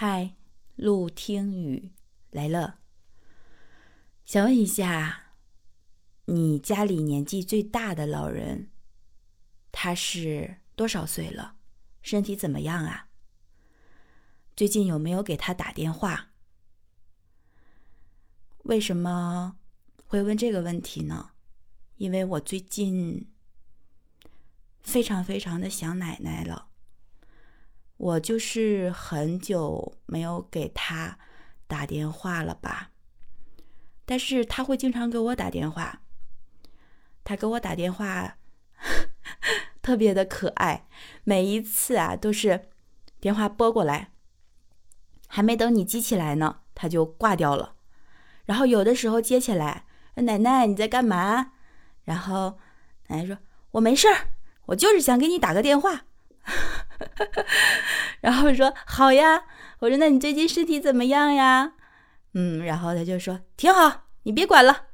嗨，陆听雨来了。想问一下，你家里年纪最大的老人，他是多少岁了？身体怎么样啊？最近有没有给他打电话？为什么会问这个问题呢？因为我最近非常非常的想奶奶了。我就是很久没有给他打电话了吧，但是他会经常给我打电话。他给我打电话 特别的可爱，每一次啊都是电话拨过来，还没等你接起来呢，他就挂掉了。然后有的时候接起来，奶奶你在干嘛？然后奶奶说：“我没事儿，我就是想给你打个电话。” 然后说好呀，我说那你最近身体怎么样呀？嗯，然后他就说挺好，你别管了。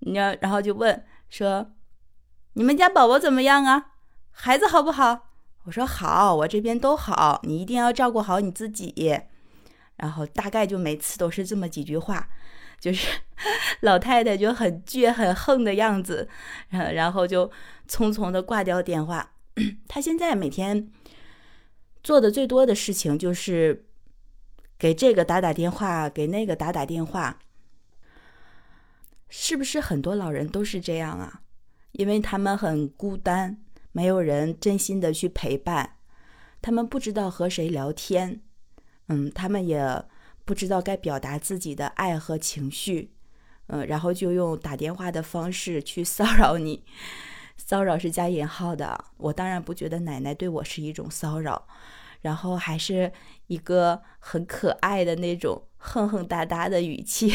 你要，然后就问说，你们家宝宝怎么样啊？孩子好不好？我说好，我这边都好，你一定要照顾好你自己。然后大概就每次都是这么几句话，就是 老太太就很倔很横的样子，然后就匆匆的挂掉电话。他现在每天。做的最多的事情就是给这个打打电话，给那个打打电话。是不是很多老人都是这样啊？因为他们很孤单，没有人真心的去陪伴，他们不知道和谁聊天，嗯，他们也不知道该表达自己的爱和情绪，嗯，然后就用打电话的方式去骚扰你。骚扰是加引号的，我当然不觉得奶奶对我是一种骚扰，然后还是一个很可爱的那种哼哼哒哒的语气，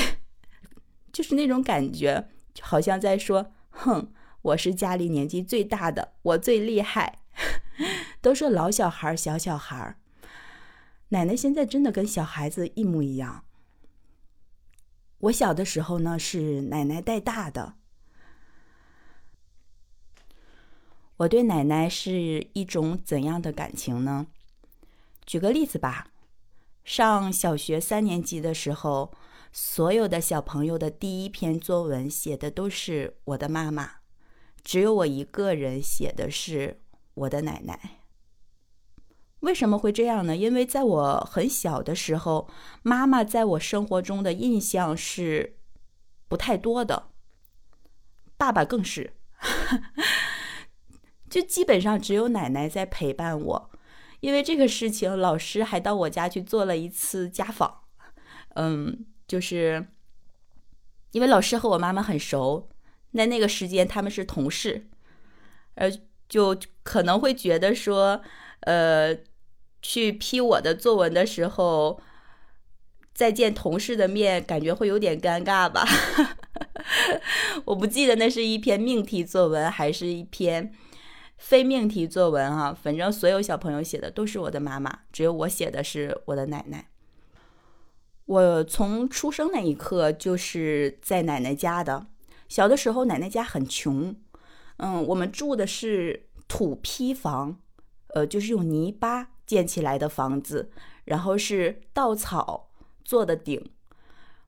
就是那种感觉，好像在说：“哼，我是家里年纪最大的，我最厉害。”都说老小孩、小小孩，奶奶现在真的跟小孩子一模一样。我小的时候呢，是奶奶带大的。我对奶奶是一种怎样的感情呢？举个例子吧，上小学三年级的时候，所有的小朋友的第一篇作文写的都是我的妈妈，只有我一个人写的是我的奶奶。为什么会这样呢？因为在我很小的时候，妈妈在我生活中的印象是不太多的，爸爸更是。就基本上只有奶奶在陪伴我，因为这个事情，老师还到我家去做了一次家访。嗯，就是因为老师和我妈妈很熟，那那个时间他们是同事，呃，就可能会觉得说，呃，去批我的作文的时候，再见同事的面，感觉会有点尴尬吧。我不记得那是一篇命题作文，还是一篇。非命题作文啊，反正所有小朋友写的都是我的妈妈，只有我写的是我的奶奶。我从出生那一刻就是在奶奶家的。小的时候，奶奶家很穷，嗯，我们住的是土坯房，呃，就是用泥巴建起来的房子，然后是稻草做的顶，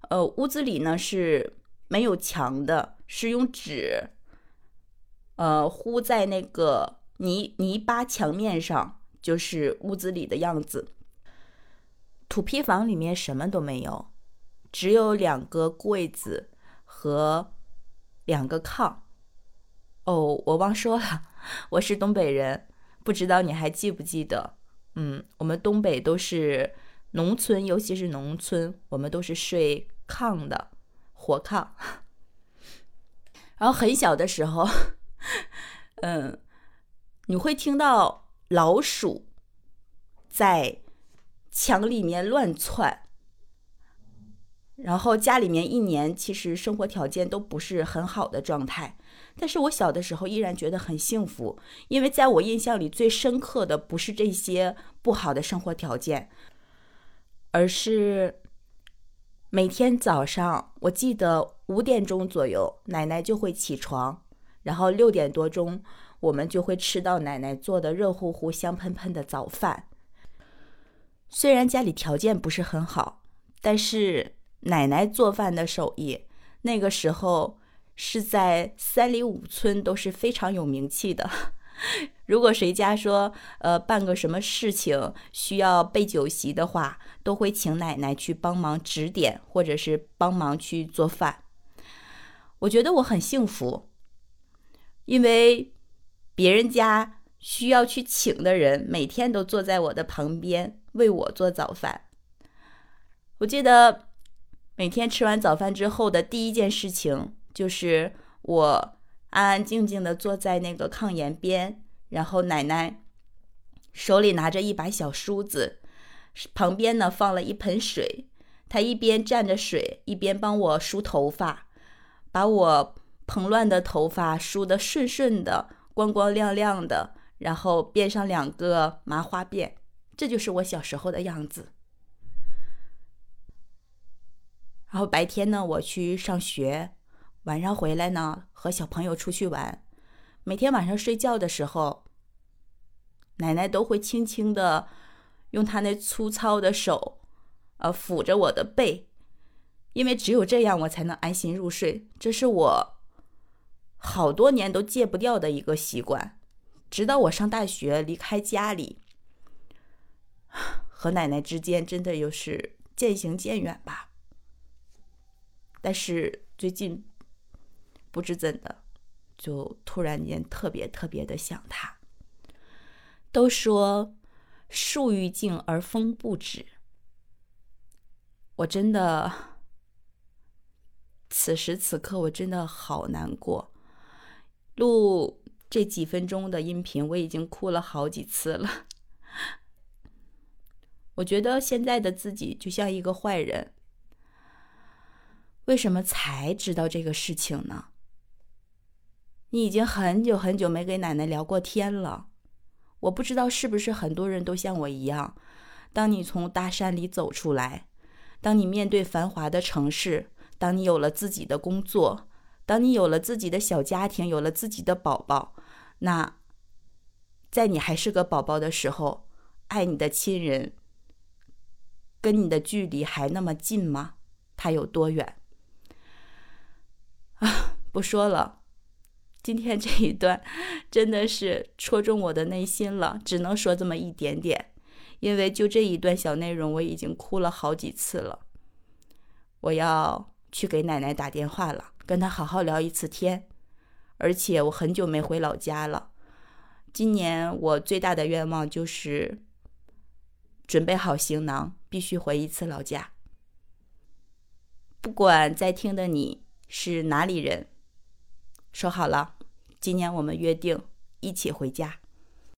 呃，屋子里呢是没有墙的，是用纸。呃，糊在那个泥泥巴墙面上，就是屋子里的样子。土坯房里面什么都没有，只有两个柜子和两个炕。哦，我忘说了，我是东北人，不知道你还记不记得？嗯，我们东北都是农村，尤其是农村，我们都是睡炕的，火炕。然后很小的时候。嗯，你会听到老鼠在墙里面乱窜，然后家里面一年其实生活条件都不是很好的状态，但是我小的时候依然觉得很幸福，因为在我印象里最深刻的不是这些不好的生活条件，而是每天早上，我记得五点钟左右，奶奶就会起床。然后六点多钟，我们就会吃到奶奶做的热乎乎、香喷喷的早饭。虽然家里条件不是很好，但是奶奶做饭的手艺，那个时候是在三里五村都是非常有名气的。如果谁家说，呃，办个什么事情需要备酒席的话，都会请奶奶去帮忙指点，或者是帮忙去做饭。我觉得我很幸福，因为别人家需要去请的人，每天都坐在我的旁边为我做早饭。我记得每天吃完早饭之后的第一件事情，就是我。安安静静的坐在那个炕沿边，然后奶奶手里拿着一把小梳子，旁边呢放了一盆水，她一边蘸着水，一边帮我梳头发，把我蓬乱的头发梳得顺顺的、光光亮亮的，然后编上两个麻花辫，这就是我小时候的样子。然后白天呢，我去上学。晚上回来呢，和小朋友出去玩。每天晚上睡觉的时候，奶奶都会轻轻的用她那粗糙的手，呃，抚着我的背，因为只有这样，我才能安心入睡。这是我好多年都戒不掉的一个习惯。直到我上大学离开家里，和奶奶之间真的又是渐行渐远吧。但是最近。不知怎的，就突然间特别特别的想他。都说树欲静而风不止，我真的此时此刻我真的好难过。录这几分钟的音频，我已经哭了好几次了。我觉得现在的自己就像一个坏人，为什么才知道这个事情呢？你已经很久很久没给奶奶聊过天了，我不知道是不是很多人都像我一样，当你从大山里走出来，当你面对繁华的城市，当你有了自己的工作，当你有了自己的小家庭，有了自己的宝宝，那在你还是个宝宝的时候，爱你的亲人跟你的距离还那么近吗？他有多远？啊，不说了。今天这一段 真的是戳中我的内心了，只能说这么一点点，因为就这一段小内容，我已经哭了好几次了。我要去给奶奶打电话了，跟她好好聊一次天。而且我很久没回老家了，今年我最大的愿望就是准备好行囊，必须回一次老家。不管在听的你是哪里人，说好了。今年我们约定一起回家。